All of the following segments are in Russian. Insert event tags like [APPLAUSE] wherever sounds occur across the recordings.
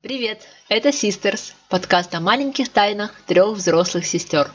Привет, это Sisters, подкаст о маленьких тайнах трех взрослых сестер.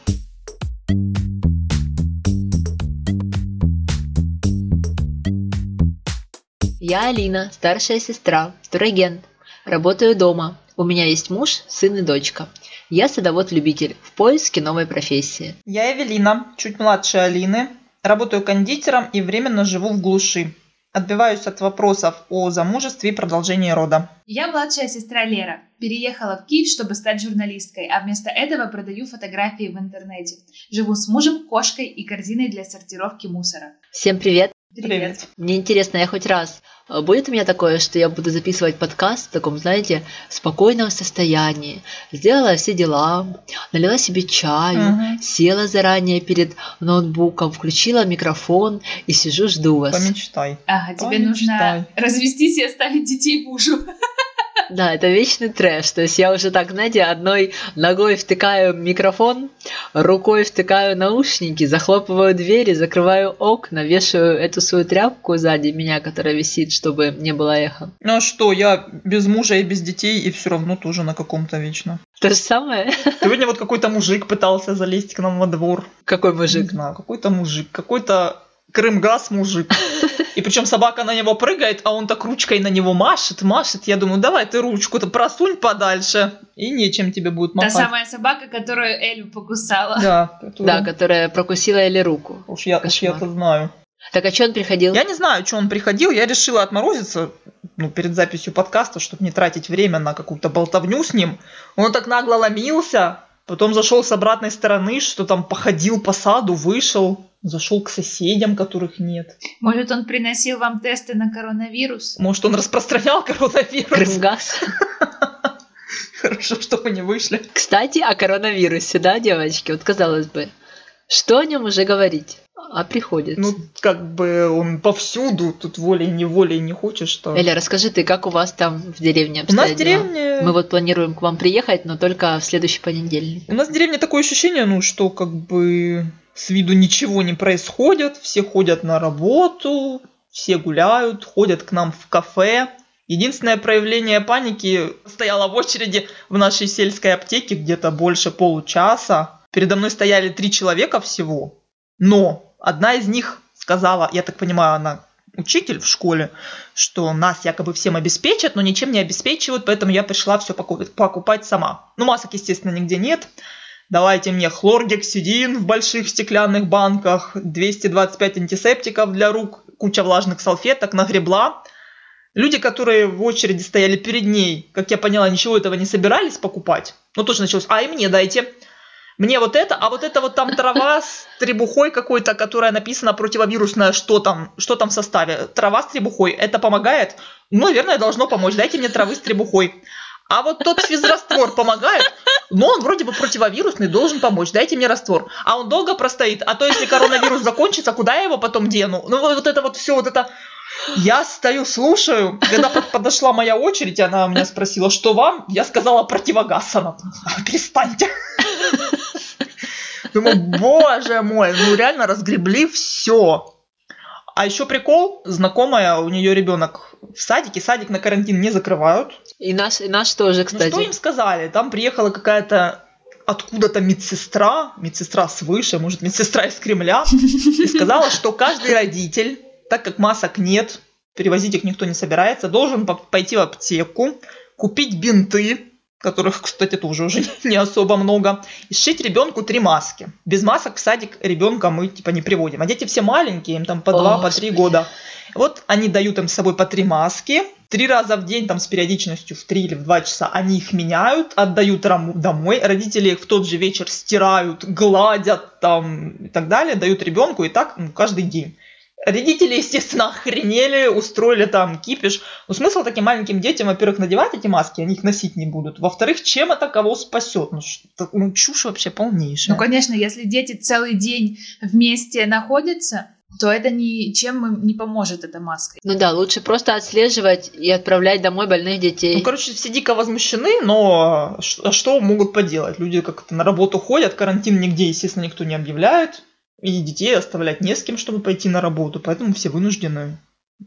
Я Алина, старшая сестра, турагент. Работаю дома. У меня есть муж, сын и дочка. Я садовод-любитель в поиске новой профессии. Я Эвелина, чуть младше Алины. Работаю кондитером и временно живу в глуши. Отбиваюсь от вопросов о замужестве и продолжении рода. Я младшая сестра Лера. Переехала в Киев, чтобы стать журналисткой, а вместо этого продаю фотографии в интернете. Живу с мужем, кошкой и корзиной для сортировки мусора. Всем привет! Привет. Мне интересно, я хоть раз э, будет у меня такое, что я буду записывать подкаст в таком, знаете, спокойном состоянии. Сделала все дела, налила себе чаю, Мгм. села заранее перед ноутбуком, включила микрофон и сижу жду вас. Помечтай. Ага, тебе Ой, нужно развестись и оставить детей мужу. Да, это вечный трэш. То есть я уже так, знаете, одной ногой втыкаю микрофон, рукой втыкаю наушники, захлопываю двери, закрываю окна, вешаю эту свою тряпку сзади меня, которая висит, чтобы не было эхо. Ну а что, я без мужа и без детей, и все равно тоже на каком-то вечно. То же самое? Сегодня вот какой-то мужик пытался залезть к нам во двор. Какой Не мужик? знаю, какой-то мужик, какой-то Крымгаз мужик. И причем собака на него прыгает, а он так ручкой на него машет, машет. Я думаю, давай ты ручку-то просунь подальше, и нечем тебе будет Та махать. самая собака, которую Элю покусала. Да, Да, которую- которая прокусила Элли руку. Уж я, уж я-то знаю. Так а что он приходил? Я не знаю, что он приходил. Я решила отморозиться ну, перед записью подкаста, чтобы не тратить время на какую-то болтовню с ним. Он так нагло ломился, потом зашел с обратной стороны, что там походил по саду, вышел, зашел к соседям, которых нет. Может, он приносил вам тесты на коронавирус? Может, он распространял коронавирус? Крымгаз. [LAUGHS] Хорошо, что мы не вышли. Кстати, о коронавирусе, да, девочки? Вот казалось бы, что о нем уже говорить? А приходится. Ну, как бы он повсюду, тут волей-неволей не хочешь, что... Эля, расскажи ты, как у вас там в деревне У нас в обстоят деревне... Мы вот планируем к вам приехать, но только в следующий понедельник. У нас в деревне такое ощущение, ну, что как бы с виду ничего не происходит, все ходят на работу, все гуляют, ходят к нам в кафе. Единственное проявление паники стояла в очереди в нашей сельской аптеке где-то больше получаса. Передо мной стояли три человека всего, но одна из них сказала, я так понимаю, она учитель в школе, что нас якобы всем обеспечат, но ничем не обеспечивают, поэтому я пришла все покупать сама. Ну, масок, естественно, нигде нет. Давайте мне хлоргексидин в больших стеклянных банках, 225 антисептиков для рук, куча влажных салфеток, нагребла. Люди, которые в очереди стояли перед ней, как я поняла, ничего этого не собирались покупать. Ну, тоже началось, а и мне дайте. Мне вот это, а вот это вот там трава с требухой какой-то, которая написана противовирусная, что там, что там в составе. Трава с требухой, это помогает? Ну, наверное, должно помочь. Дайте мне травы с требухой. А вот тот физраствор помогает? Но он вроде бы противовирусный, должен помочь. Дайте мне раствор. А он долго простоит. А то, если коронавирус закончится, куда я его потом дену? Ну, вот это вот все, вот это... Я стою, слушаю. Когда под- подошла моя очередь, она меня спросила, что вам? Я сказала противогаз. Она, «А, перестаньте. Думаю, боже мой, ну реально разгребли все. А еще прикол, знакомая, у нее ребенок в садике, садик на карантин не закрывают. И наш, и наш тоже, Ну кстати. что им сказали? Там приехала какая-то откуда-то медсестра, медсестра свыше, может, медсестра из Кремля, и сказала, что каждый родитель, так как масок нет, перевозить их никто не собирается, должен по- пойти в аптеку, купить бинты, которых, кстати, тоже уже [LAUGHS] не особо много, и сшить ребенку три маски. Без масок в садик ребенка мы типа не приводим. А дети все маленькие, им там по два, по три года. Вот они дают им с собой по три маски, три раза в день, там с периодичностью в три или в два часа, они их меняют, отдают домой, родители их в тот же вечер стирают, гладят там и так далее, дают ребенку и так ну, каждый день. Родители, естественно, охренели, устроили там кипиш. Но смысл таким маленьким детям, во-первых, надевать эти маски, они их носить не будут. Во-вторых, чем это кого спасет? Ну, что- ну, чушь вообще полнейшая. Ну, конечно, если дети целый день вместе находятся, то это ничем им не поможет, эта маска. Ну да, лучше просто отслеживать и отправлять домой больных детей. Ну, короче, все дико возмущены, но что могут поделать? Люди как-то на работу ходят, карантин нигде, естественно, никто не объявляет. И детей оставлять не с кем, чтобы пойти на работу, поэтому все вынуждены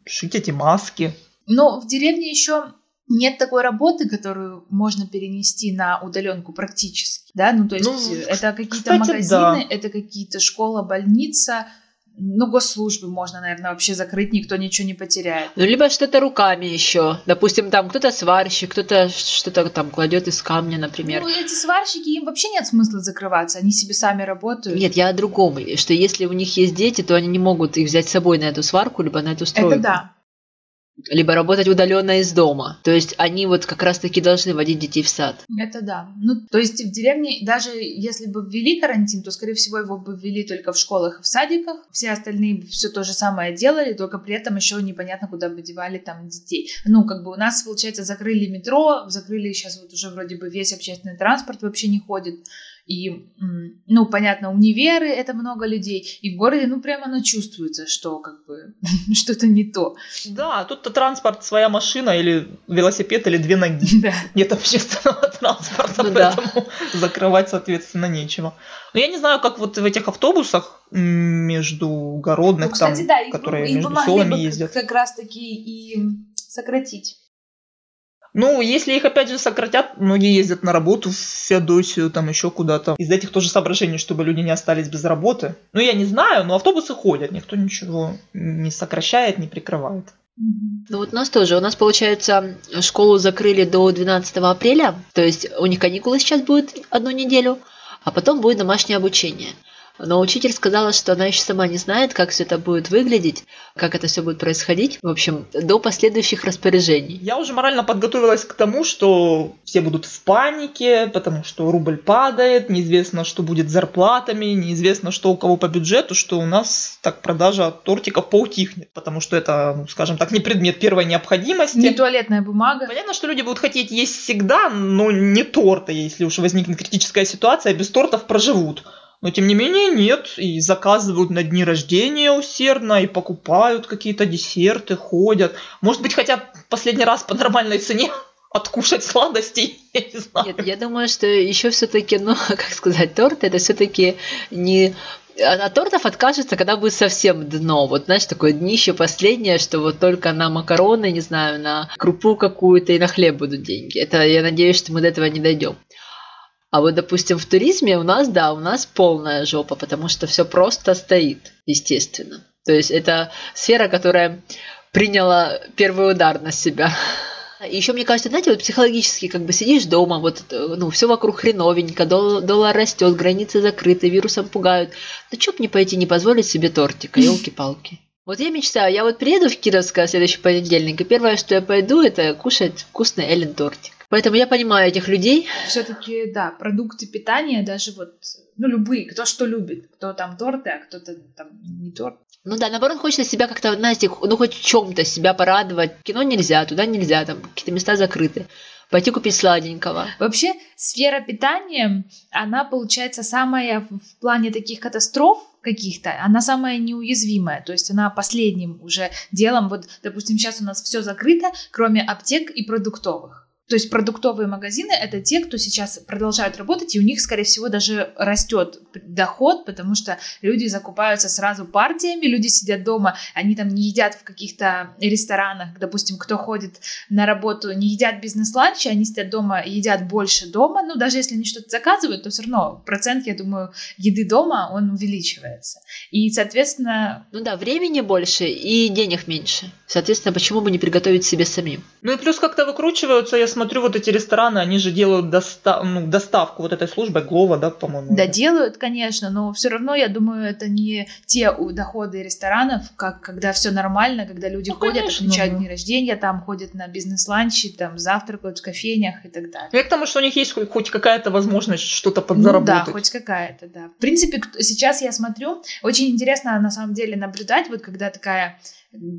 шить эти маски. Но в деревне еще нет такой работы, которую можно перенести на удаленку практически, да, ну то есть Ну, это какие-то магазины, да. это какие-то школа, больница, ну госслужбы можно, наверное, вообще закрыть, никто ничего не потеряет. Ну, либо что-то руками еще. Допустим, там кто-то сварщик, кто-то что-то там кладет из камня, например. Ну эти сварщики, им вообще нет смысла закрываться, они себе сами работают. Нет, я о другом. Что если у них есть дети, то они не могут их взять с собой на эту сварку, либо на эту стройку. это да. Либо работать удаленно из дома. То есть они вот как раз-таки должны водить детей в сад. Это да. Ну, то есть в деревне, даже если бы ввели карантин, то, скорее всего, его бы ввели только в школах и в садиках. Все остальные все то же самое делали, только при этом еще непонятно, куда бы девали там детей. Ну, как бы у нас, получается, закрыли метро, закрыли сейчас вот уже вроде бы весь общественный транспорт вообще не ходит. И, ну, понятно, универы — это много людей. И в городе, ну, прямо оно чувствуется, что как бы [LAUGHS] что-то не то. Да, тут-то транспорт, своя машина или велосипед, или две ноги. [LAUGHS] Да. Нет общественного [LAUGHS] транспорта, Ну да. поэтому закрывать, соответственно, нечего. Но я не знаю, как вот в этих автобусах междугородных, Ну, кстати, там, да, их, которые их между могли селами бы ездят. как раз-таки и сократить. Ну, если их опять же сократят, многие ездят на работу в Феодосию, там еще куда-то. Из этих тоже соображений, чтобы люди не остались без работы. Ну, я не знаю, но автобусы ходят, никто ничего не сокращает, не прикрывает. Ну вот у нас тоже. У нас, получается, школу закрыли до 12 апреля. То есть у них каникулы сейчас будут одну неделю, а потом будет домашнее обучение. Но учитель сказала, что она еще сама не знает, как все это будет выглядеть, как это все будет происходить. В общем, до последующих распоряжений. Я уже морально подготовилась к тому, что все будут в панике, потому что рубль падает, неизвестно, что будет с зарплатами, неизвестно, что у кого по бюджету, что у нас так продажа тортиков поутихнет, потому что это, ну, скажем так, не предмет первой необходимости. Не туалетная бумага. Понятно, что люди будут хотеть есть всегда, но не торта, если уж возникнет критическая ситуация, без тортов проживут. Но тем не менее нет, и заказывают на дни рождения усердно, и покупают какие-то десерты, ходят. Может быть, хотят последний раз по нормальной цене [LAUGHS] откушать сладостей, [LAUGHS] я не знаю. Нет, я думаю, что еще все-таки, ну, [LAUGHS] как сказать, торт это все-таки не от от тортов откажется, когда будет совсем дно. Вот, знаешь, такое днище последнее, что вот только на макароны, не знаю, на крупу какую-то и на хлеб будут деньги. Это я надеюсь, что мы до этого не дойдем. А вот, допустим, в туризме у нас, да, у нас полная жопа, потому что все просто стоит, естественно. То есть это сфера, которая приняла первый удар на себя. Еще мне кажется, знаете, вот психологически как бы сидишь дома, вот э, ну все вокруг хреновенько, дол- доллар растет, границы закрыты, вирусом пугают. Ну чё б не пойти, не позволить себе тортика, елки-палки. Вот я мечтаю, я вот приеду в Кировское следующий понедельник, и первое, что я пойду, это кушать вкусный Эллен тортик. Поэтому я понимаю этих людей. Все-таки, да, продукты питания, даже вот, ну, любые, кто что любит. Кто там торты, а кто-то там не торт. Ну да, наоборот, хочется себя как-то, знаете, ну хоть в чем-то себя порадовать. Кино нельзя, туда нельзя, там какие-то места закрыты. Пойти купить сладенького. Вообще, сфера питания, она, получается, самая в плане таких катастроф каких-то, она самая неуязвимая. То есть она последним уже делом, вот, допустим, сейчас у нас все закрыто, кроме аптек и продуктовых. То есть продуктовые магазины это те, кто сейчас продолжают работать, и у них, скорее всего, даже растет доход, потому что люди закупаются сразу партиями, люди сидят дома, они там не едят в каких-то ресторанах, допустим, кто ходит на работу, не едят бизнес-ланчи, они сидят дома и едят больше дома, ну, даже если они что-то заказывают, то все равно процент, я думаю, еды дома, он увеличивается. И, соответственно, Ну да, времени больше и денег меньше. Соответственно, почему бы не приготовить себе самим? Ну и плюс как-то выкручиваются, я смотрю, вот эти рестораны, они же делают доста- ну, доставку вот этой службой, Глова, да, по-моему. Да, делают, конечно, но все равно, я думаю, это не те доходы ресторанов, как когда все нормально, когда люди Ну, ходят, конечно, отмечают да. дни рождения, там ходят на бизнес-ланчи, там завтракают в кофейнях и так далее. Я к тому, что у них есть хоть- какая-то возможность что-то Ну подзаработать. да, хоть какая-то, да. В принципе, сейчас я смотрю, очень интересно на самом деле наблюдать, вот когда такая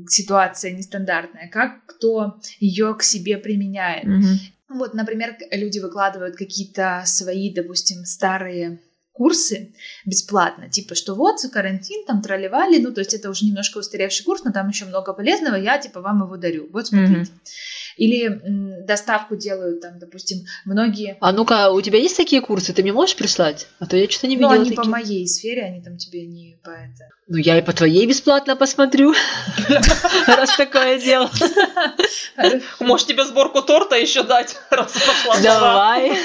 ситуация нестандартная, как кто ее к себе применяет. Мгм. Вот, например, люди выкладывают какие-то свои, допустим, старые курсы бесплатно, типа, что вот, карантин, там, тролливали, ну, то есть это уже немножко устаревший курс, но там еще много полезного, я, типа, вам его дарю, вот, смотрите. Mm-hmm. Или доставку делают, там, допустим, многие... А ну-ка, у тебя есть такие курсы, ты мне можешь прислать? А то я что-то не видела Ну, они таких. по моей сфере, они там тебе не по это... Ну, я и по твоей бесплатно посмотрю, [LAUGHS] раз такое дело. Может, тебе сборку торта еще дать, раз пошла. Давай.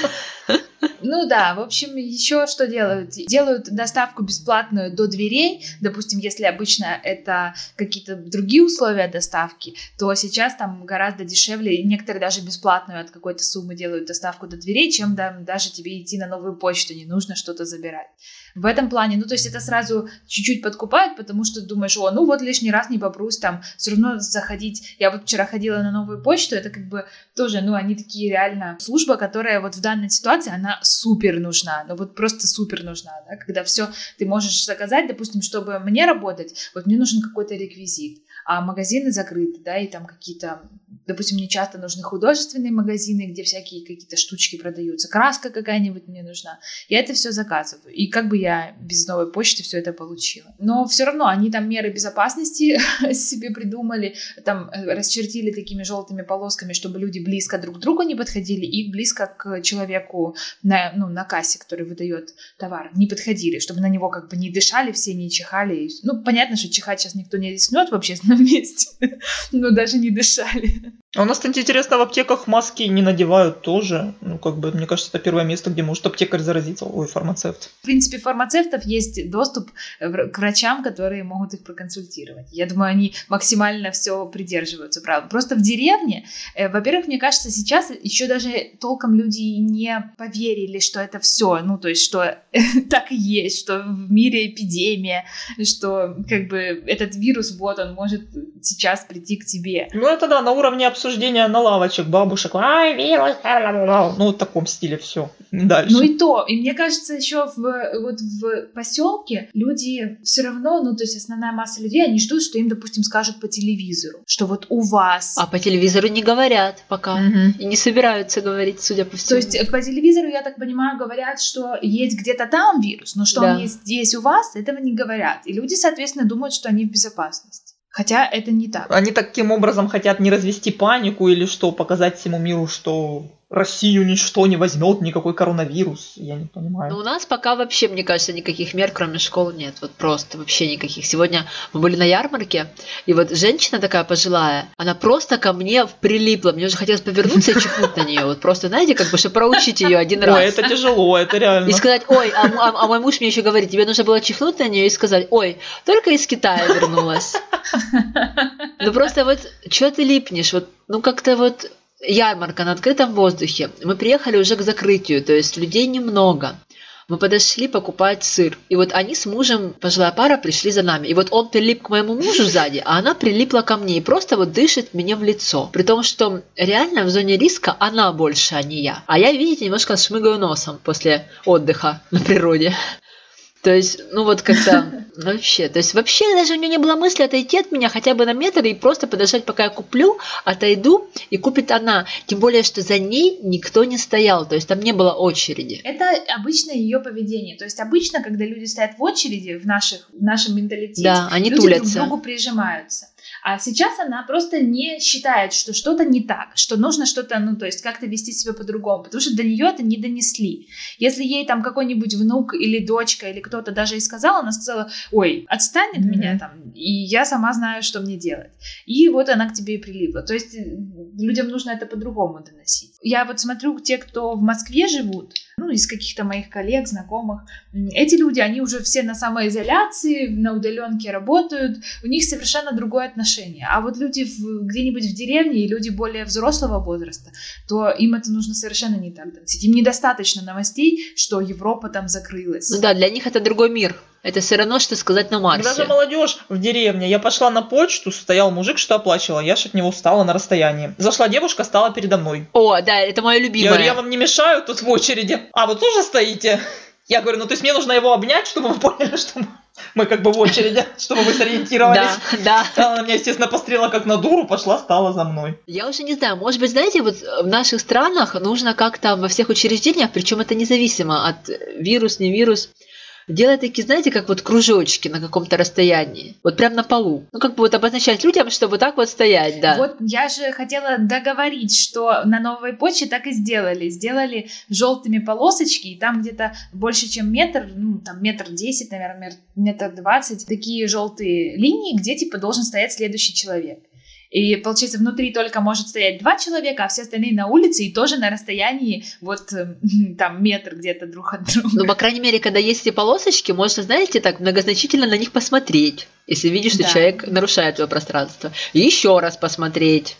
Ну да, в общем, еще что делают? Делают доставку бесплатную до дверей. Допустим, если обычно это какие-то другие условия доставки, то сейчас там гораздо дешевле. И Некоторые даже бесплатную от какой-то суммы делают доставку до дверей, чем да, даже тебе идти на новую почту, не нужно что-то забирать. В этом плане, ну то есть это сразу чуть-чуть подкупает, потому что думаешь, о, ну вот лишний раз не попрусь, там все равно заходить. Я вот вчера ходила на новую почту, это как бы тоже, ну они такие реально служба, которая вот в данной ситуации, она супер нужна, ну вот просто супер нужна, да, когда все ты можешь заказать, допустим, чтобы мне работать, вот мне нужен какой-то реквизит, а магазины закрыты, да, и там какие-то, допустим, мне часто нужны художественные магазины, где всякие какие-то штучки продаются, краска какая-нибудь мне нужна, я это все заказываю, и как бы я без новой почты все это получила. Но все равно они там меры безопасности [LAUGHS] себе придумали, там э, расчертили такими желтыми полосками, чтобы люди близко друг к другу не подходили и близко к человеку на, ну, на кассе, который выдает товар, не подходили, чтобы на него как бы не дышали все, не чихали. Ну, понятно, что чихать сейчас никто не рискнет в [LAUGHS] общественном месте, [LAUGHS] но даже не дышали. А у нас, кстати, интересно, в аптеках маски не надевают тоже. Ну, как бы, мне кажется, это первое место, где может аптекарь заразиться. Ой, фармацевт. В принципе, фармацевтов есть доступ в- к врачам, которые могут их проконсультировать. Я думаю, они максимально все придерживаются правил. Просто в деревне, э, во-первых, мне кажется, сейчас еще даже толком люди не поверили, что это все, ну, то есть, что [LAUGHS] так и есть, что в мире эпидемия, что как бы этот вирус, вот он может сейчас прийти к тебе. Ну, это да, на уровне обсуждения на лавочек бабушек. Ай, вирус, ну, в таком стиле все. Дальше. Ну и то. И мне кажется, еще в, вот в поселке люди все равно, ну то есть основная масса людей, они ждут, что им, допустим, скажут по телевизору, что вот у вас. А по телевизору не говорят пока. Мгм. И не собираются говорить, судя по всему. То есть по телевизору, я так понимаю, говорят, что есть где-то там вирус, но что Да. он есть здесь у вас, этого не говорят. И люди, соответственно, думают, что они в безопасности. Хотя это не так. Они таким образом хотят не развести панику или что, показать всему миру, что Россию ничто не возьмет, никакой коронавирус. Я не понимаю. Но у нас пока вообще, мне кажется, никаких мер, кроме школ, нет. Вот просто вообще никаких. Сегодня мы были на ярмарке, и вот женщина такая пожилая, она просто ко мне прилипла. Мне уже хотелось повернуться и чихнуть на нее. Вот просто, знаете, как бы, чтобы проучить ее один раз. Ой, это тяжело, это реально. И сказать, ой, а, а- а мой муж мне еще говорит, тебе нужно было чихнуть на нее и сказать, ой, только из Китая вернулась. [LAUGHS] Ну просто вот, что ты липнешь? Вот, ну как-то вот ярмарка на открытом воздухе. Мы приехали уже к закрытию, то есть людей немного. Мы подошли покупать сыр. И вот они с мужем, пожилая пара, пришли за нами. И вот он прилип к моему мужу сзади, а она прилипла ко мне и просто вот дышит мне в лицо. При том, что реально в зоне риска она больше, а не я. А я, видите, немножко шмыгаю носом после отдыха на природе. То есть, ну вот как-то [LAUGHS] вообще, то есть вообще даже у нее не было мысли отойти от меня хотя бы на метр и просто подождать, пока я куплю, отойду и купит она. Тем более, что за ней никто не стоял, то есть там не было очереди. Это обычное ее поведение. То есть обычно, когда люди стоят в очереди в, наших, в нашем менталитете, Да, они люди тулятся. друг к другу прижимаются. А сейчас она просто не считает, что что-то не так, что нужно что-то, ну, то есть как-то вести себя по-другому, потому что до нее это не донесли. Если ей там какой-нибудь внук или дочка или кто-то даже и сказал, она сказала, ой, отстань от Мгм. меня там, и я сама знаю, что мне делать. И вот она к тебе и прилипла. То есть людям нужно это по-другому доносить. Я вот смотрю, те, кто в Москве живут, ну, из каких-то моих коллег, знакомых, эти люди, они уже все на самоизоляции, на удаленке работают, у них совершенно другое отношение. А вот люди где-нибудь в деревне и люди более взрослого возраста, то им это нужно совершенно не так. Им недостаточно новостей, что Европа там закрылась. Ну да, для них это другой мир. Это все равно, что сказать на Марсе. же молодежь в деревне, я пошла на почту, стоял мужик, что оплачивал, я ж от него встала на расстоянии. Зашла девушка, стала передо мной. О, да, это мое Я любимое. говорю, я вам не мешаю тут в очереди. А, вы тоже стоите? Я говорю, ну то есть мне нужно его обнять, чтобы вы поняли, что мы- как бы в очереди, чтобы вы сориентировались. Да, да. Она меня, естественно, пострела как на дуру, пошла, стала за мной. Я уже не знаю, может быть, знаете, вот в наших странах нужно как-то во всех учреждениях, причем это независимо от вирус, не вирус, делать такие, знаете, как вот кружочки на каком-то расстоянии. Вот прям на полу. Ну, как бы вот обозначать людям, что вот так вот стоять, да. Вот я же хотела договорить, что на новой почте так и сделали. Сделали желтыми полосочки, и там где-то больше, чем метр, ну, там метр десять, наверное, метр двадцать, такие желтые линии, где, типа, должен стоять следующий человек. И получается, внутри только может стоять два человека, а все остальные на улице и тоже на расстоянии вот э, [LAUGHS] там метр где-то друг от друга. Ну, по крайней мере, когда есть эти полосочки, можно, знаете, так многозначительно на них посмотреть если видишь, что да. человек нарушает твое пространство. И еще раз посмотреть.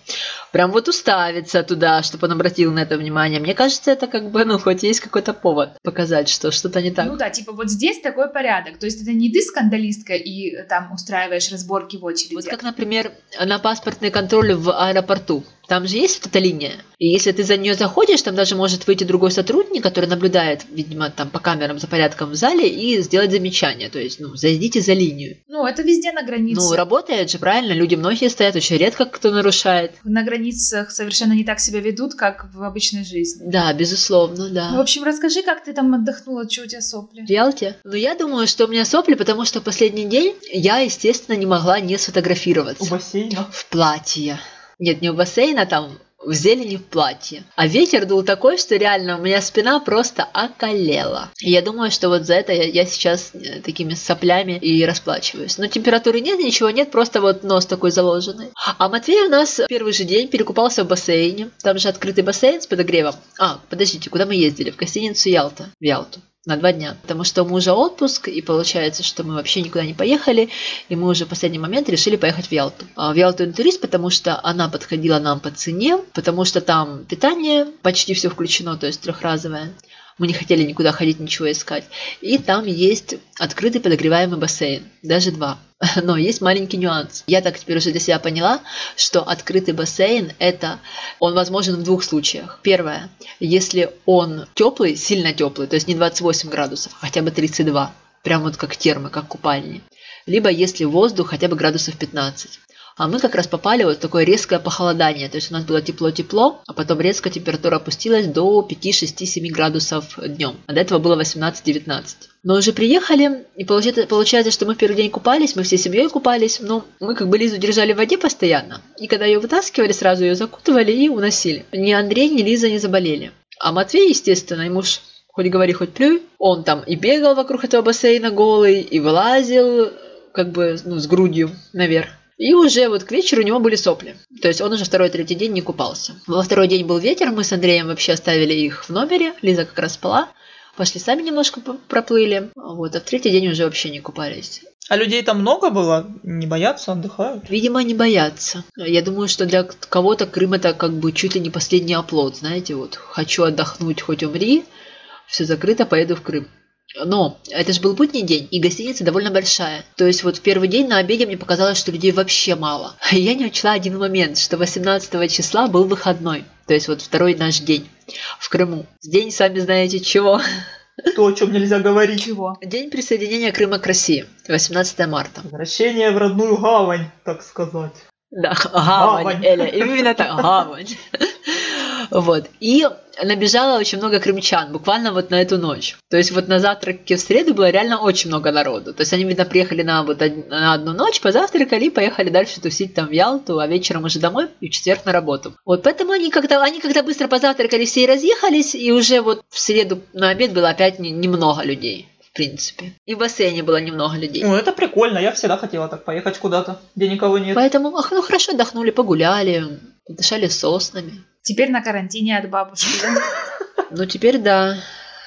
Прям вот уставиться туда, чтобы он обратил на это внимание. Мне кажется, это как бы, ну, хоть есть какой-то повод показать, что что-то не так. Ну да, типа вот здесь такой порядок. То есть это не ты скандалистка и э, там устраиваешь разборки в очереди. Вот как, например, на паспортный контроль в аэропорту. Там же есть вот эта линия. И если ты за нее заходишь, там даже может выйти другой сотрудник, который наблюдает, видимо, там по камерам за порядком в зале и сделать замечание. То есть, ну, зайдите за линию. Ну, это везде на границе. Ну, работает же, правильно. Люди многие стоят, очень редко кто нарушает. На границах совершенно не так себя ведут, как в обычной жизни. Да, безусловно, да. Ну, в общем, расскажи, как ты там отдохнула, что у тебя сопли? В Ялте? Ну, я думаю, что у меня сопли, потому что последний день я, естественно, не могла не сфотографироваться. У бассейна? В платье. Нет, не у бассейна, там в зелени в платье. А ветер дул такой, что реально у меня спина просто околела. И я думаю, что вот за это я, я сейчас э, такими соплями и расплачиваюсь. Но температуры нет, ничего нет, просто вот нос такой заложенный. А Матвей у нас первый же день перекупался в бассейне. Там же открытый бассейн с подогревом. А, подождите, куда мы ездили? В гостиницу Ялта. В Ялту на два дня, потому что у мужа отпуск, и получается, что мы вообще никуда не поехали, и мы уже в последний момент решили поехать в Ялту. А в Ялту интурист, потому что она подходила нам по цене, потому что там питание почти все включено, то есть трехразовое. Мы не хотели никуда ходить, ничего искать. И там есть открытый подогреваемый бассейн, даже два. [LAUGHS] Но есть маленький нюанс. Я так теперь уже для себя поняла, что открытый бассейн это он возможен в двух случаях. Первое, если он теплый, сильно теплый, то есть не 28 градусов, а хотя бы 32, прям вот как термы, как купальни. Либо если воздух хотя бы градусов 15. А мы как раз попали вот в такое резкое похолодание. То есть у нас было тепло-тепло, а потом резко температура опустилась до 5, 6, 7 градусов днем. А до этого было 18-19. Но уже приехали, и получается, получается, что мы в первый день купались, мы всей семьей купались, но мы как бы Лизу держали в воде постоянно. И когда ее вытаскивали, сразу ее закутывали и уносили. Ни Андрей, ни Лиза не заболели. А Матвей, естественно, ему ж хоть говори, хоть плюй, он там и бегал вокруг этого бассейна голый, и вылазил как бы ну, с грудью наверх. И уже вот к вечеру у него были сопли. То есть он уже второй-третий день не купался. Во второй день был ветер, мы с Андреем вообще оставили их в номере. Лиза как раз спала. Пошли сами немножко проплыли. Вот, а в третий день уже вообще не купались. А людей там много было? Не боятся, отдыхают? Видимо, не боятся. Я думаю, что для кого-то Крым это как бы чуть ли не последний оплот. Знаете, вот хочу отдохнуть, хоть умри, все закрыто, поеду в Крым. Но это же был будний день, и гостиница довольно большая. То есть вот в первый день на обеде мне показалось, что людей вообще мало. И [LAUGHS] я не учла один момент, что 18 числа был выходной. То есть вот второй наш день в Крыму. День, сами знаете чего. То, о чем нельзя говорить. Чего? День присоединения Крыма к России. 18 марта. Возвращение в родную гавань, так сказать. Да, гавань, гавань. Эля, именно так, гавань. [LAUGHS] Вот. И набежало очень много крымчан, буквально вот на эту ночь. То есть вот на завтраке в среду было реально очень много народу. То есть они, видно, приехали на, вот, на одну ночь, позавтракали и поехали дальше тусить там в Ялту, а вечером уже домой и в четверг на работу. Вот поэтому они когда, они когда быстро позавтракали, все и разъехались, и уже вот в среду на обед было опять не, немного людей в принципе. И в бассейне было немного людей. Ну, это прикольно. Я всегда хотела так поехать куда-то, где никого нет. Поэтому, ах, ну хорошо, отдохнули, погуляли, дышали соснами. Теперь на карантине от бабушки, да? [LAUGHS] Ну, теперь да,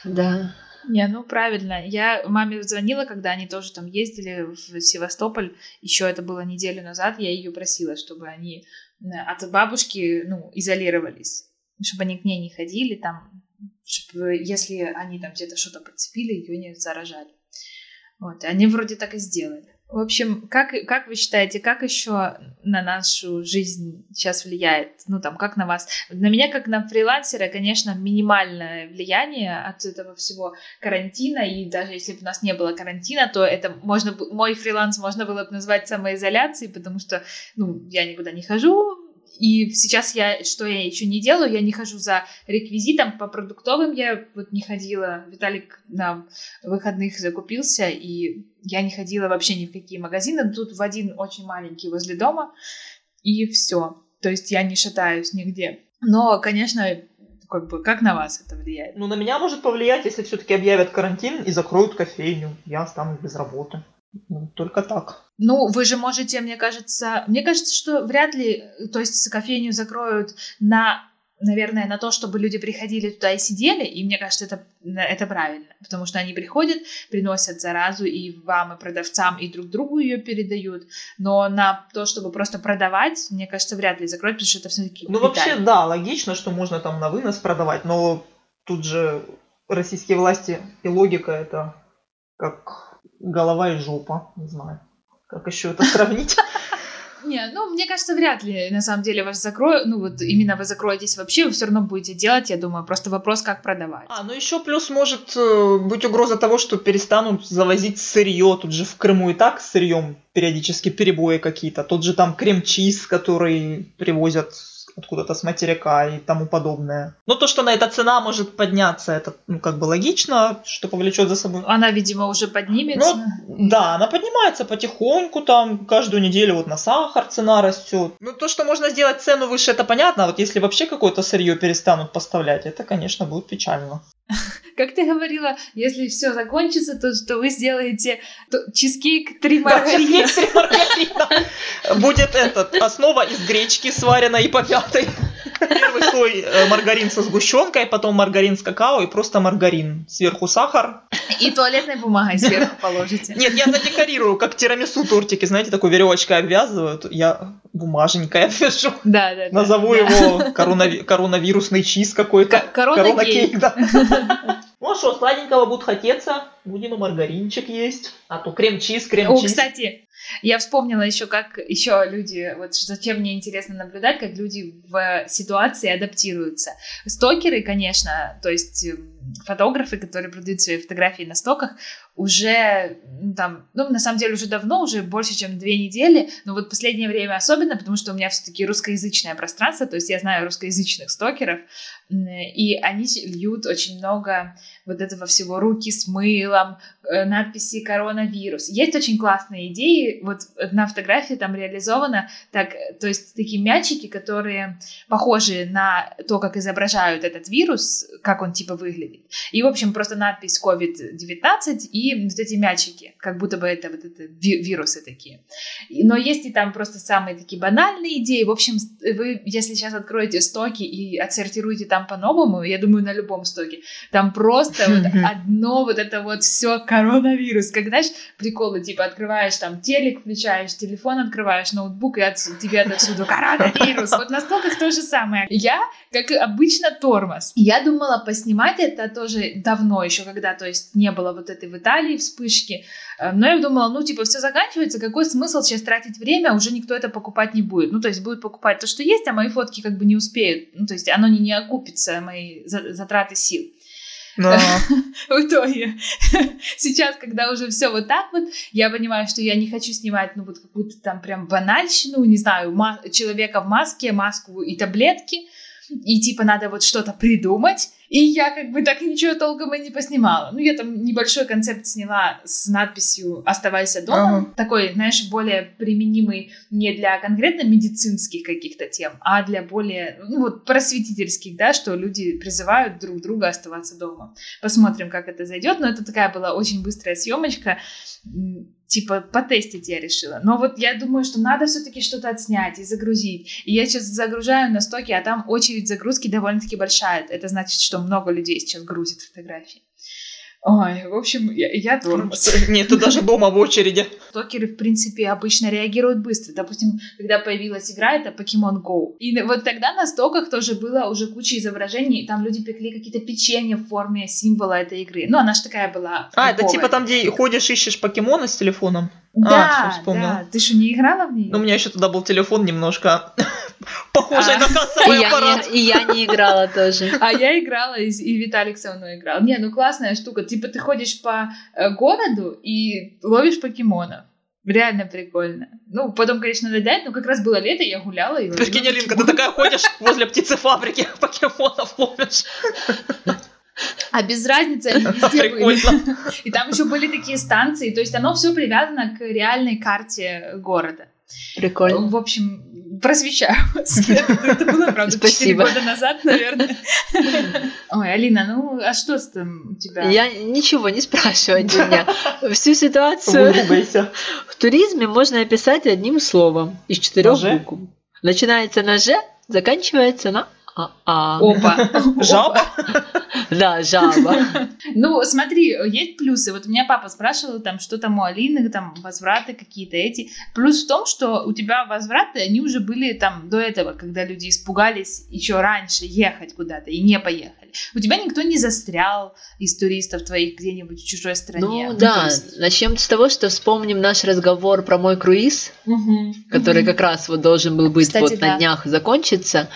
да. Не, ну правильно. Я маме звонила, когда они тоже там ездили в Севастополь. Еще это было неделю назад. Я ее просила, чтобы они э, от бабушки, ну, изолировались. Чтобы они к ней не ходили там. Чтобы, если они там где-то что-то подцепили, ее не заражали. Вот. И они вроде так и сделали. В общем, как, как вы считаете, как еще на нашу жизнь сейчас влияет? Ну, там, как на вас? На меня, как на фрилансера, конечно, минимальное влияние от этого всего карантина, и даже если бы у нас не было карантина, то это можно, мой фриланс можно было бы назвать самоизоляцией, потому что, ну, я никуда не хожу, и сейчас я, что я еще не делаю, я не хожу за реквизитом, по продуктовым я вот не ходила, Виталик на выходных закупился, и я не ходила вообще ни в какие магазины, тут в один очень маленький возле дома, и все. То есть я не шатаюсь нигде. Но, конечно, как бы, как на вас это влияет? Ну, на меня может повлиять, если все-таки объявят карантин и закроют кофейню. Я останусь без работы. Ну, только так. Ну, вы же можете, мне кажется, мне кажется, что вряд ли, то есть кофейню закроют на наверное, на то, чтобы люди приходили туда и сидели, и мне кажется, это, это правильно, потому что они приходят, приносят заразу и вам, и продавцам, и друг другу ее передают, но на то, чтобы просто продавать, мне кажется, вряд ли закроют, потому что это все-таки Ну, вообще, да, логично, что можно там на вынос продавать, но тут же российские власти и логика это как голова и жопа, не знаю, как еще это сравнить. [LAUGHS] Не, ну, мне кажется, вряд ли, на самом деле, вас закроют, ну, вот именно вы закроетесь вообще, вы все равно будете делать, я думаю, просто вопрос, как продавать. А, ну еще плюс может э, быть угроза того, что перестанут завозить сырье, тут же в Крыму и так с сырьем периодически перебои какие-то, тот же там крем-чиз, который привозят откуда-то с материка и тому подобное. Но то, что на эта цена может подняться, это ну, как бы логично, что повлечет за собой. Она, видимо, уже поднимется. Ну, да, она поднимается потихоньку, там каждую неделю вот на сахар цена растет. Ну, то, что можно сделать цену выше, это понятно, а вот если вообще какое-то сырье перестанут поставлять, это, конечно, будет печально. [LAUGHS] Как ты говорила, если все закончится, то что вы сделаете то, чизкейк три маргарина. [LAUGHS] Будет этот, основа из гречки сварена и по пятой. Первый слой э, маргарин со сгущенкой, потом маргарин с какао и просто маргарин. Сверху сахар. И туалетной бумагой сверху [LAUGHS] положите. Нет, я задекорирую, как тирамису тортики, знаете, такой веревочкой обвязывают. Я бумажненькой обвяжу. Да, да. Назову да. его коронави- коронавирусный чиз какой-то. Корона-кейк. да. [LAUGHS] Ну что, сладенького будет хотеться, будем и маргаринчик есть. А то крем-чиз, крем-чиз. О, кстати, я вспомнила еще, как еще люди, вот зачем мне интересно наблюдать, как люди в ситуации адаптируются. Стокеры, конечно, то есть эм, фотографы, которые продают свои фотографии на стоках, уже там, ну, на самом деле, уже давно, уже больше, чем две недели, но вот последнее время особенно, потому что у меня все-таки русскоязычное пространство, то есть я знаю русскоязычных стокеров, и они льют очень много вот этого всего руки с мылом, э, надписи коронавирус. Есть очень классные идеи, вот на фотографии там реализовано, так, то есть такие мячики, которые похожи на то, как изображают этот вирус, как он типа выглядит. И, в общем, просто надпись COVID-19 и вот эти мячики, как будто бы это вот это вирусы такие. Но есть и там просто самые такие банальные идеи. В общем, вы, если сейчас откроете стоки и отсортируете там по-новому, я думаю, на любом стоке, там просто вот одно вот это вот все коронавирус. Как, знаешь, приколы, типа, открываешь там телек, включаешь, телефон открываешь, ноутбук, и от, тебе отсюда [LAUGHS] коронавирус. Вот на стоках то же самое. Я, как обычно, тормоз. Я думала поснимать это тоже давно еще, когда, то есть, не было вот этой в Италии вспышки. Э, но я думала, ну, типа, все заканчивается, какой смысл сейчас тратить время, уже никто это покупать не будет. Ну, то есть, будет покупать то, что есть, а мои фотки как бы не успеют. Ну, то есть, оно не, не окупится, мои затраты сил. Но... [LAUGHS] в итоге, [LAUGHS] сейчас, когда уже все вот так вот, я понимаю, что я не хочу снимать, ну, вот какую-то там прям банальщину, не знаю, человека в маске, маску и таблетки, и типа надо вот что-то придумать, и я как бы так ничего толком и не поснимала. Ну, я там небольшой концепт сняла с надписью «Оставайся дома». Ага. Такой, знаешь, более применимый не для конкретно медицинских каких-то тем, а для более, ну, вот просветительских, да, что люди призывают друг друга оставаться дома. Посмотрим, как это зайдет. Но это такая была очень быстрая съемочка типа потестить я решила. Но вот я думаю, что надо все-таки что-то отснять и загрузить. И я сейчас загружаю на стоке, а там очередь загрузки довольно-таки большая. Это значит, что много людей сейчас грузит фотографии. Ой, в общем, я, я тормоз. Нет, ты даже дома в очереди. Токеры, в принципе, обычно реагируют быстро. Допустим, когда появилась игра, это Pokemon Go. И вот тогда на стоках тоже было уже куча изображений, там люди пекли какие-то печенья в форме символа этой игры. Ну, она же такая была. А, это типа там, где ходишь, ищешь покемона с телефоном? Да, а, да. Ты что, не играла в нее? Ну, у меня еще тогда был телефон немножко [LAUGHS] похожий а, на кассовый аппарат. и я не играла тоже. [LAUGHS] А я играла, и, и Виталик со мной играл. Не, ну классная штука. Типа ты ходишь по э, городу и ловишь покемонов. Реально прикольно. Ну, потом, конечно, надо но как раз было лето, я гуляла. И Прикинь, Алинка, ты такая ходишь возле птицефабрики, [LAUGHS] покемонов ловишь. А без разницы они [LAUGHS] везде были. И там еще были такие станции, то есть оно все привязано к реальной карте города. Прикольно. В общем, просвещаю вас. [LAUGHS] Это было, правда, 4 года назад, наверное. Ой, Алина, ну а что с там у тебя? Я ничего не спрашиваю от меня. Всю ситуацию [LAUGHS] в туризме можно описать одним словом из четырех букв. Начинается на «Ж», заканчивается на а-а. Опа. Жаба? [LAUGHS] Да, жаба. Ну, смотри, есть плюсы. Вот у меня папа спрашивал, там, что там у Алины, там, возвраты какие-то эти. Плюс в том, что у тебя возвраты, они уже были там до этого, когда люди испугались еще раньше ехать куда-то и не поехали. У тебя никто не застрял из туристов твоих где-нибудь в чужой стране. Ну, ну да, начнем с того, что вспомним наш разговор про мой круиз, угу, который угу. как раз вот должен был быть Кстати, вот да. на днях закончиться.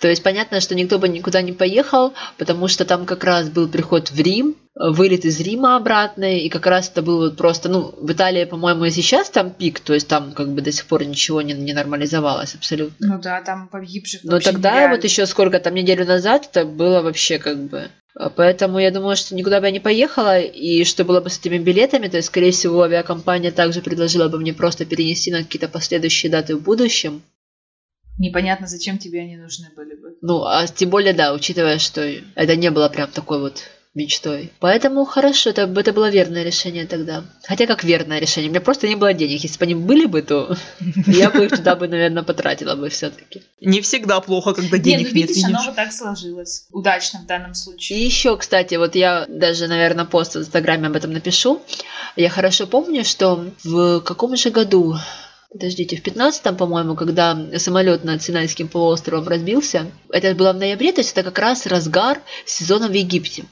То есть понятно, что никто бы никуда не поехал, потому что там как раз был приход в Рим, вылет из Рима обратный, и как раз это был вот просто, ну, в Италии, по-моему, и сейчас там пик, то есть там как бы до сих пор ничего не, не нормализовалось абсолютно. Ну да, там погибших Но тогда нереально. вот еще сколько там неделю назад это было вообще как бы Поэтому я думаю, что никуда бы я не поехала, и что было бы с этими билетами, то есть, скорее всего, авиакомпания также предложила бы мне просто перенести на какие-то последующие даты в будущем непонятно, зачем тебе они нужны были бы. Ну, а тем более, да, учитывая, что это не было прям такой вот мечтой. Поэтому хорошо, это, это было верное решение тогда. Хотя как верное решение, у меня просто не было денег. Если бы они были бы, то [LAUGHS] я бы их туда бы, наверное, потратила бы все-таки. Не всегда плохо, когда денег нет. Видишь, оно вот так сложилось. Удачно в данном случае. И еще, кстати, вот я даже, наверное, пост в Инстаграме об этом напишу. Я хорошо помню, что в каком же году подождите, в 15-м, по-моему, когда самолет над Синайским полуостровом разбился, это было в ноябре, то есть это как раз разгар сезона в Египте.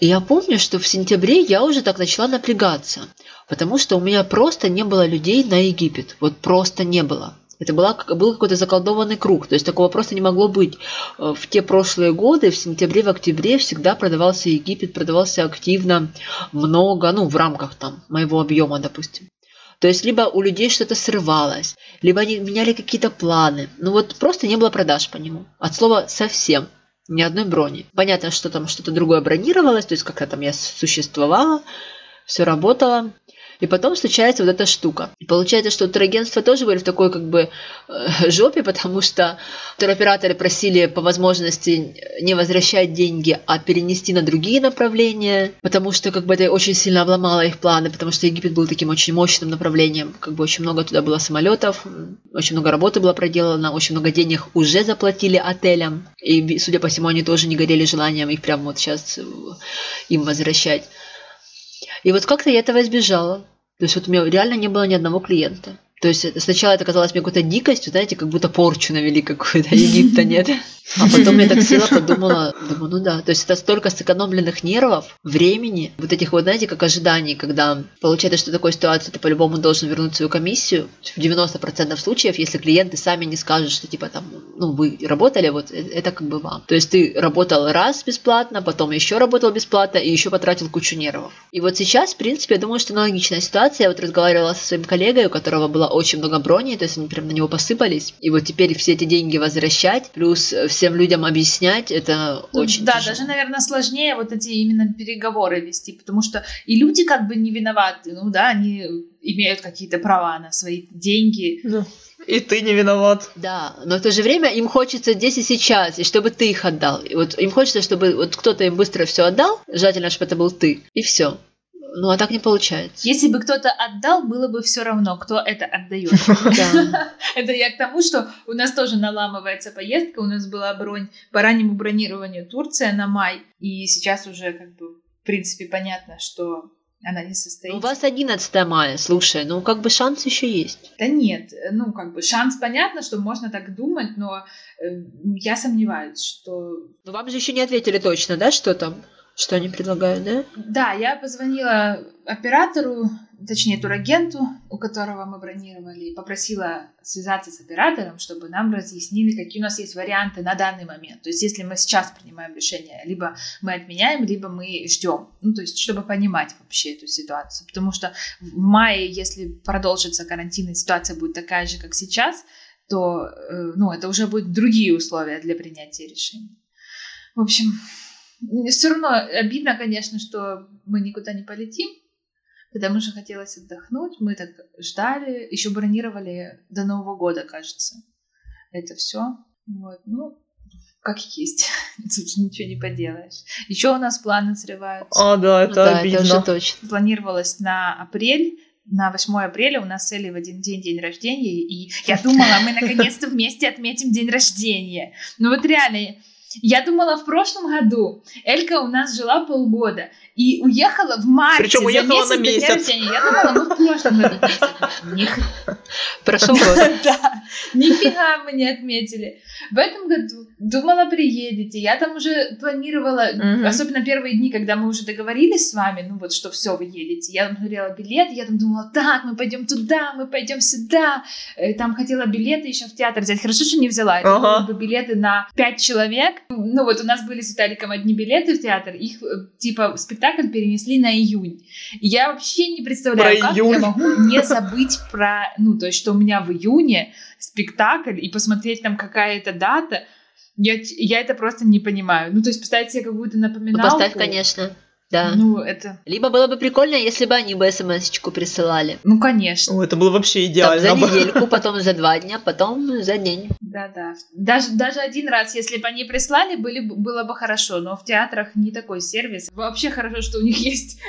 И я помню, что в сентябре я уже так начала напрягаться, потому что у меня просто не было людей на Египет. Вот просто не было. Это была, был какой-то заколдованный круг, то есть такого просто не могло быть. В те прошлые годы, в сентябре, в октябре всегда продавался Египет, продавался активно, много, ну, в рамках там моего объема, допустим. То есть либо у людей что-то срывалось, либо они меняли какие-то планы. Ну вот просто не было продаж по нему. От слова совсем. Ни одной брони. Понятно, что там что-то другое бронировалось, то есть как-то там я существовала, все работало. И потом случается вот эта штука. И получается, что турагентства тоже были в такой как бы э, [LAUGHS] жопе, потому что туроператоры просили по возможности не возвращать деньги, а перенести на другие направления, потому что как бы это очень сильно обломало их планы, потому что Египет был таким очень мощным направлением, как бы очень много туда было самолетов, очень много работы было проделано, очень много денег уже заплатили отелям, и, судя по всему, они тоже не горели желанием их прямо вот сейчас э, им возвращать. И вот как-то я этого избежала. То есть вот у меня реально не было ни одного клиента. То есть сначала это казалось мне какой-то дикостью, знаете, как будто порчу навели какую-то, Египта нет. А потом я так села, подумала, думаю, ну да, то есть это столько сэкономленных нервов, времени, вот этих вот, знаете, как ожиданий, когда получается, что такой ситуации ты по-любому должен вернуть свою комиссию. В 90% случаев, если клиенты сами не скажут, что типа там, ну вы работали, вот э, это как бы вам. То есть ты работал раз бесплатно, потом еще работал бесплатно и еще потратил кучу нервов. И вот сейчас, в принципе, я думаю, что аналогичная ситуация. Я вот разговаривала со своим коллегой, у которого было очень много броней, то есть они прям на него посыпались. И вот теперь все эти деньги возвращать, плюс все всем людям объяснять, это ну, очень Да, тяжело. даже, наверное, сложнее вот эти именно переговоры вести, потому что и люди как бы не виноваты, ну да, они имеют какие-то права на свои деньги. Да. И ты не виноват. Да, но в то же время им хочется здесь и сейчас, и чтобы ты их отдал. И вот им хочется, чтобы вот кто-то им быстро все отдал, желательно, чтобы это был ты, и все. Ну, а так не получается. Если бы кто-то отдал, было бы все равно, кто это отдает. [LAUGHS] [LAUGHS] Это я к тому, что у нас тоже наламывается поездка. У нас была бронь по раннему бронированию Турция на май. И сейчас уже, как бы, в принципе, понятно, что она не состоится. У вас 11 мая, слушай, ну как бы шанс еще есть. Да нет, ну как бы шанс понятно, что можно так думать, но э, я сомневаюсь, что... Ну вам же еще не ответили точно, да, что там? Что они предлагают, да? Да, я позвонила оператору, точнее турагенту, у которого мы бронировали, и попросила связаться с оператором, чтобы нам разъяснили, какие у нас есть варианты на данный момент. То есть, если мы сейчас принимаем решение, либо мы отменяем, либо мы ждем. Ну, то есть, чтобы понимать вообще эту ситуацию. Потому что в мае, если продолжится карантин и ситуация будет такая же, как сейчас, то, э, ну, это уже будут другие условия для принятия решений. В общем, все равно обидно, конечно, что мы никуда не полетим, потому что хотелось отдохнуть. Мы так ждали, еще бронировали до Нового года, кажется. Это все. Вот, ну, как есть. [LAUGHS] Тут ничего не поделаешь. Еще у нас планы срываются. А, да, это да, обидно. это уже точно. Планировалось на апрель, на 8 апреля у нас с Элей в один день день рождения, и я думала, мы наконец-то вместе отметим день рождения. Ну вот реально, я думала, в прошлом году Элька у нас жила полгода и уехала в марте. Причем уехала за на месяц. месяц. Я думала, ну в прошлом году месяц. Ни хрена. Прошел год. Да, нифига мы не отметили. В этом году думала, приедете. Я там уже планировала, особенно первые дни, когда мы уже договорились с вами, ну вот, что все, вы едете. Я там смотрела билеты, я там думала, так, мы пойдем туда, мы пойдем сюда. Э, Там хотела билеты еще в театр взять. Хорошо, что не взяла. Это Ага. бы билеты на пять человек. Ну вот у нас были с Виталиком одни билеты в театр. Их, э, типа, спектакль перенесли на июнь. И я вообще не представляю, Про как июнь. я могу не забыть про, ну, то есть, что у меня в июне спектакль, и посмотреть там какая-то дата, я, я это просто не понимаю. Ну, то есть, поставить себе какую-то Ну, напоминалку. поставь, конечно. Да. Ну, это... Либо было бы прикольно, если бы они бы смс-очку присылали. Ну, конечно. О, это было вообще Там идеально. за бы. недельку, [LAUGHS] потом за два дня, потом за день. Да-да. Даже, даже один раз, если бы они прислали, были, бы- было бы хорошо, но в театрах не такой сервис. Вообще хорошо, что у них [LAUGHS] есть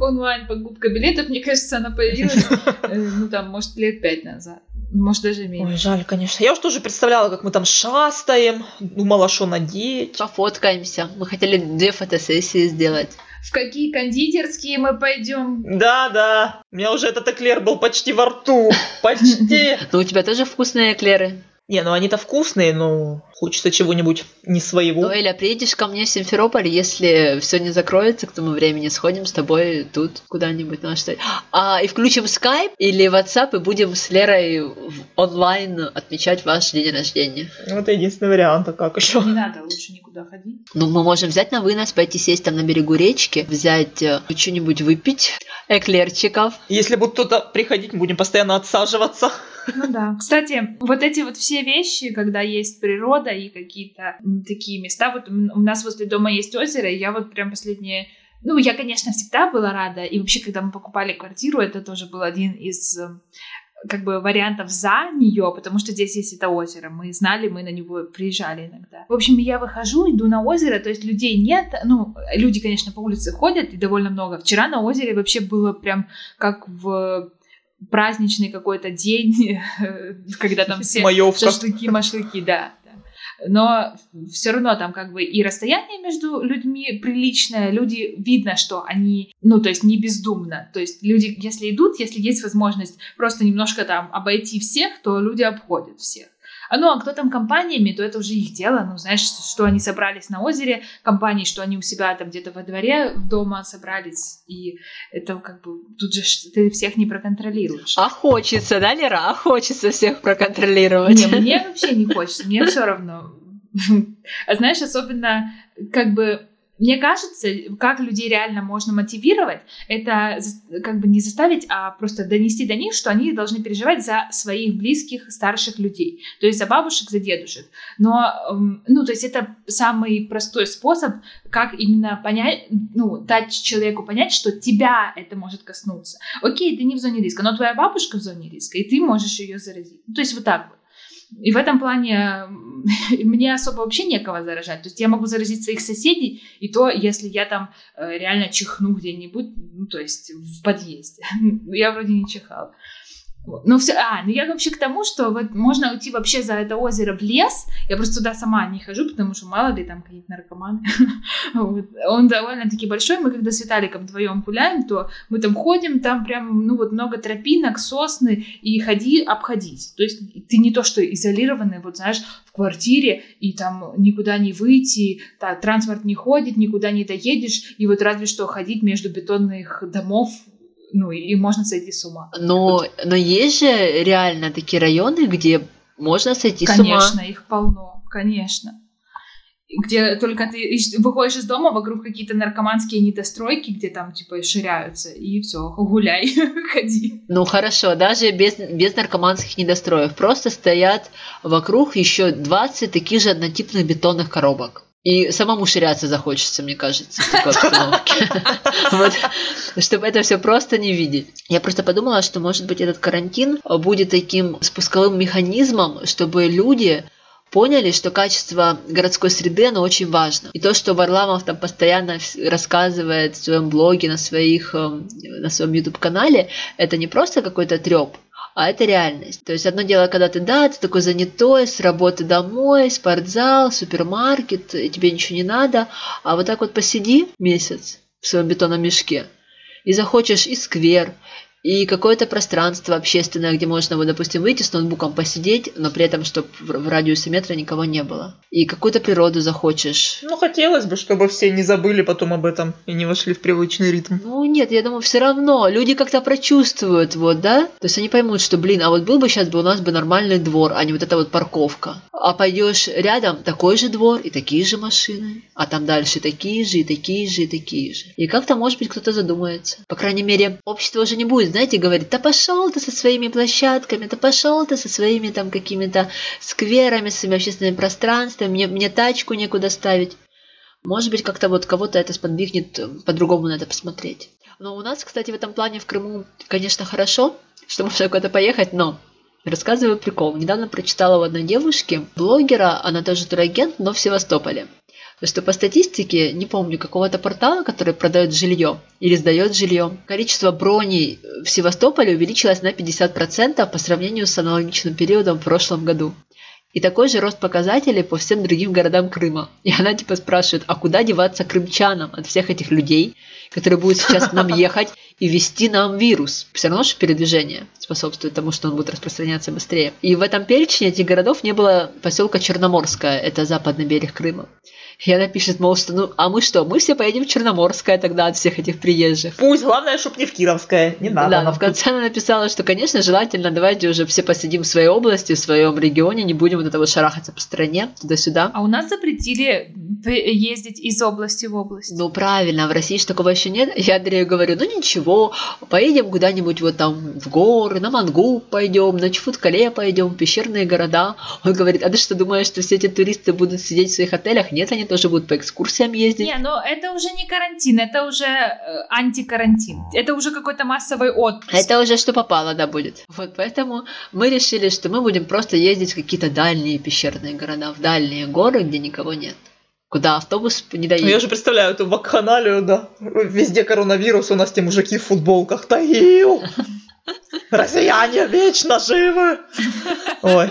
онлайн покупка билетов. Мне кажется, она появилась, э, ну, там, может, лет пять назад. Может, даже меньше. Ой, жаль, конечно. Я уж тоже представляла, как мы там шастаем, думала, что надеть. Пофоткаемся. Мы хотели две фотосессии сделать. В какие кондитерские мы пойдем? Да, да. У меня уже этот эклер был почти во рту. Почти. [LAUGHS] Но у тебя тоже вкусные эклеры. Не, ну они-то вкусные, но хочется чего-нибудь не своего. Ну, Эля, приедешь ко мне в Симферополь, если все не закроется к тому времени, сходим с тобой тут куда-нибудь на что А, и включим скайп или WhatsApp и будем с Лерой в- онлайн отмечать ваш день рождения. Вот единственный вариант, а как еще? Не надо лучше никуда ходить. Ну, мы можем взять на вынос, пойти сесть там на берегу речки, взять э, что-нибудь выпить, эклерчиков. Если будет кто-то приходить, мы будем постоянно отсаживаться. Ну да. Кстати, вот эти вот все вещи, когда есть природа и какие-то такие места, вот у нас возле дома есть озеро, и я вот прям последние... Ну, я, конечно, всегда была рада, и вообще, когда мы покупали квартиру, это тоже был один из э, как бы вариантов за нее, потому что здесь есть это озеро. Мы знали, мы на него приезжали иногда. В общем, я выхожу, иду на озеро, то есть людей нет. Ну, люди, конечно, по улице ходят, и довольно много. Вчера на озере вообще было прям как в праздничный какой-то день, [LAUGHS] когда там все Маевка. шашлыки, машлыки, да. Но все равно там как бы и расстояние между людьми приличное, люди видно, что они, ну то есть не бездумно, то есть люди, если идут, если есть возможность просто немножко там обойти всех, то люди обходят всех. Ну, а кто там компаниями, то это уже их дело. Ну, знаешь, что они собрались на озере, компании, что они у себя там где-то во дворе дома собрались. И это как бы тут же ты всех не проконтролируешь. А хочется, да, Лера? А хочется всех проконтролировать. Не, мне вообще не хочется, мне все равно. [LAUGHS] А знаешь, особенно как бы мне кажется, как людей реально можно мотивировать, это как бы не заставить, а просто донести до них, что они должны переживать за своих близких, старших людей. То есть за бабушек, за дедушек. Но, эм, ну, то есть это самый простой способ, как именно понять, ну, дать человеку понять, что тебя это может коснуться. Окей, ты не в зоне риска, но твоя бабушка в зоне риска, и ты можешь ее заразить. Ну, то есть вот так вот. И в этом плане [LAUGHS] мне особо вообще некого заражать. То есть я могу заразить своих соседей, и то, если я там э, реально чихну где-нибудь, ну, то есть в подъезде. [LAUGHS] Я вроде не чихала. Ну, все, а, ну я вообще к тому, что вот можно уйти вообще за это озеро в лес. Я просто туда сама не хожу, потому что мало ли там какие-то наркоманы. [LAUGHS] вот. Он довольно-таки большой. Мы когда с Виталиком вдвоем гуляем, то мы там ходим, там прям, ну вот много тропинок, сосны, и ходи, обходить. То есть ты не то, что изолированный, вот знаешь, в квартире, и там никуда не выйти, так, транспорт не ходит, никуда не доедешь, и вот разве что ходить между бетонных домов ну, и можно сойти с ума. Но, но есть же реально такие районы, где можно сойти конечно, с ума. Конечно, их полно, конечно. Где только ты выходишь из дома, вокруг какие-то наркоманские недостройки, где там типа ширяются, и все, гуляй, [LAUGHS] ходи. Ну хорошо, даже без, без наркоманских недостроев. Просто стоят вокруг еще 20 таких же однотипных бетонных коробок. И самому ширяться захочется, мне кажется, в такой обстановке. [LAUGHS] Вот, чтобы это все просто не видеть. Я просто подумала, что, может быть, этот карантин будет таким спусковым механизмом, чтобы люди поняли, что качество городской среды, оно очень важно. И то, что Варламов там постоянно рассказывает в своем блоге, на, своих, эм, на своем YouTube-канале, это не просто какой-то треп, а это реальность. То есть одно дело, когда ты, да, ты такой занятой, с работы домой, спортзал, супермаркет, и тебе ничего не надо, а вот так вот посиди месяц в своем бетонном мешке, и захочешь и сквер, и какое-то пространство общественное, где можно, вот, допустим, выйти с ноутбуком посидеть, но при этом, чтобы в радиусе метра никого не было. И какую-то природу захочешь. Ну, хотелось бы, чтобы все не забыли потом об этом и не вошли в привычный ритм. Ну, нет, я думаю, все равно. Люди как-то прочувствуют, вот, да? То есть они поймут, что, блин, а вот был бы сейчас бы у нас бы нормальный двор, а не вот эта вот парковка. А пойдешь рядом, такой же двор и такие же машины. А там дальше такие же, и такие же, и такие же. И как-то, может быть, кто-то задумается. По крайней мере, общество уже не будет знаете, говорит, да пошел ты со своими площадками, да пошел ты со своими там какими-то скверами, своими общественными пространствами, мне, мне тачку некуда ставить. Может быть, как-то вот кого-то это сподвигнет э, по-другому на это посмотреть. Но у нас, кстати, в этом плане в Крыму, конечно, хорошо, [LAUGHS] что можно куда-то поехать, но Рассказываю прикол. Недавно прочитала у одной девушки, блогера, она тоже турагент, но в Севастополе что по статистике, не помню, какого-то портала, который продает жилье или сдает жилье, количество броней в Севастополе увеличилось на 50% по сравнению с аналогичным периодом в прошлом году. И такой же рост показателей по всем другим городам Крыма. И она типа спрашивает, а куда деваться крымчанам от всех этих людей, которые будут сейчас к нам ехать и вести нам вирус. Все равно, что передвижение способствует тому, что он будет распространяться быстрее. И в этом перечне этих городов не было поселка Черноморская, это западный берег Крыма. И она пишет, мол, что ну, а мы что, мы все поедем в Черноморское тогда от всех этих приезжих. Пусть, главное, чтоб не в Кировское, не надо. Да, но в конце она написала, что, конечно, желательно, давайте уже все посидим в своей области, в своем регионе, не будем вот это вот шарахаться по стране, туда-сюда. А у нас запретили ездить из области в область. Ну, правильно, в России же такого еще нет. Я Андрею говорю, ну ничего, поедем куда-нибудь вот там в горы, на Мангу пойдем, на Чфуткале пойдем, в пещерные города. Он говорит, а ты что думаешь, что все эти туристы будут сидеть в своих отелях? Нет, они тоже будут по экскурсиям ездить. Не, но это уже не карантин, это уже э, антикарантин. Это уже какой-то массовый отпуск. Это уже что попало, да, будет. Вот поэтому мы решили, что мы будем просто ездить в какие-то дальние пещерные города, в дальние горы, где никого нет куда автобус не доедет. Ну, я же представляю эту вакханалию, да. Везде коронавирус, у нас те мужики в футболках. Таил! [LAUGHS] Россияне вечно живы! Ой.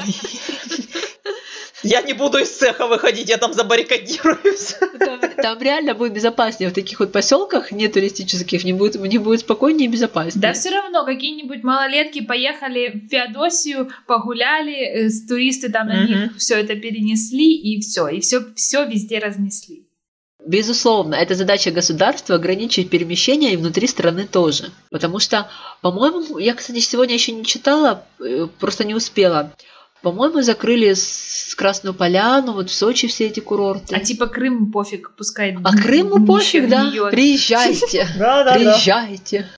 Я не буду из цеха выходить, я там забаррикадируюсь. Там, там реально будет безопаснее. В таких вот поселках не туристических не будет, не будет спокойнее и безопаснее. Да все равно, какие-нибудь малолетки поехали в Феодосию, погуляли, э, туристы там на них все это перенесли, и все, и все, все везде разнесли. Безусловно, это задача государства ограничить перемещение и внутри страны тоже. Потому что, по-моему, я, кстати, сегодня еще не читала, э, просто не успела. По-моему, закрыли с Красную Поляну, вот в Сочи все эти курорты. А типа Крым пофиг, пускай. А Крыму пофиг, да? Приезжайте. Приезжайте.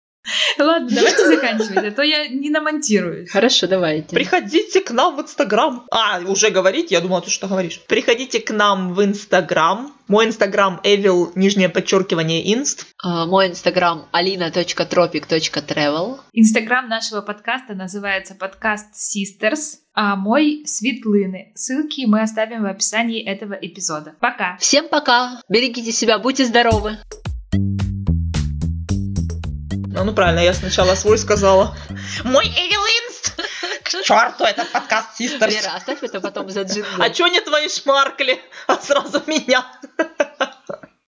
Ладно, давайте заканчивать, а то я не намонтирую. Хорошо, давайте. Приходите к нам в Инстаграм. А, уже говорить? Я думала, ты что говоришь. Приходите к нам в Инстаграм. Мой Инстаграм Evil, нижнее подчеркивание, инст. А, мой Инстаграм alina.tropic.travel. Инстаграм нашего подкаста называется подкаст Sisters, а мой Светлыны. Ссылки мы оставим в описании этого эпизода. Пока! Всем пока! Берегите себя, будьте здоровы! А, ну правильно, я сначала свой сказала. Мой Эвил Инст! К черту этот подкаст Систерс. Лера, оставь это потом за джингл. А чё не твои шмаркли, а сразу меня?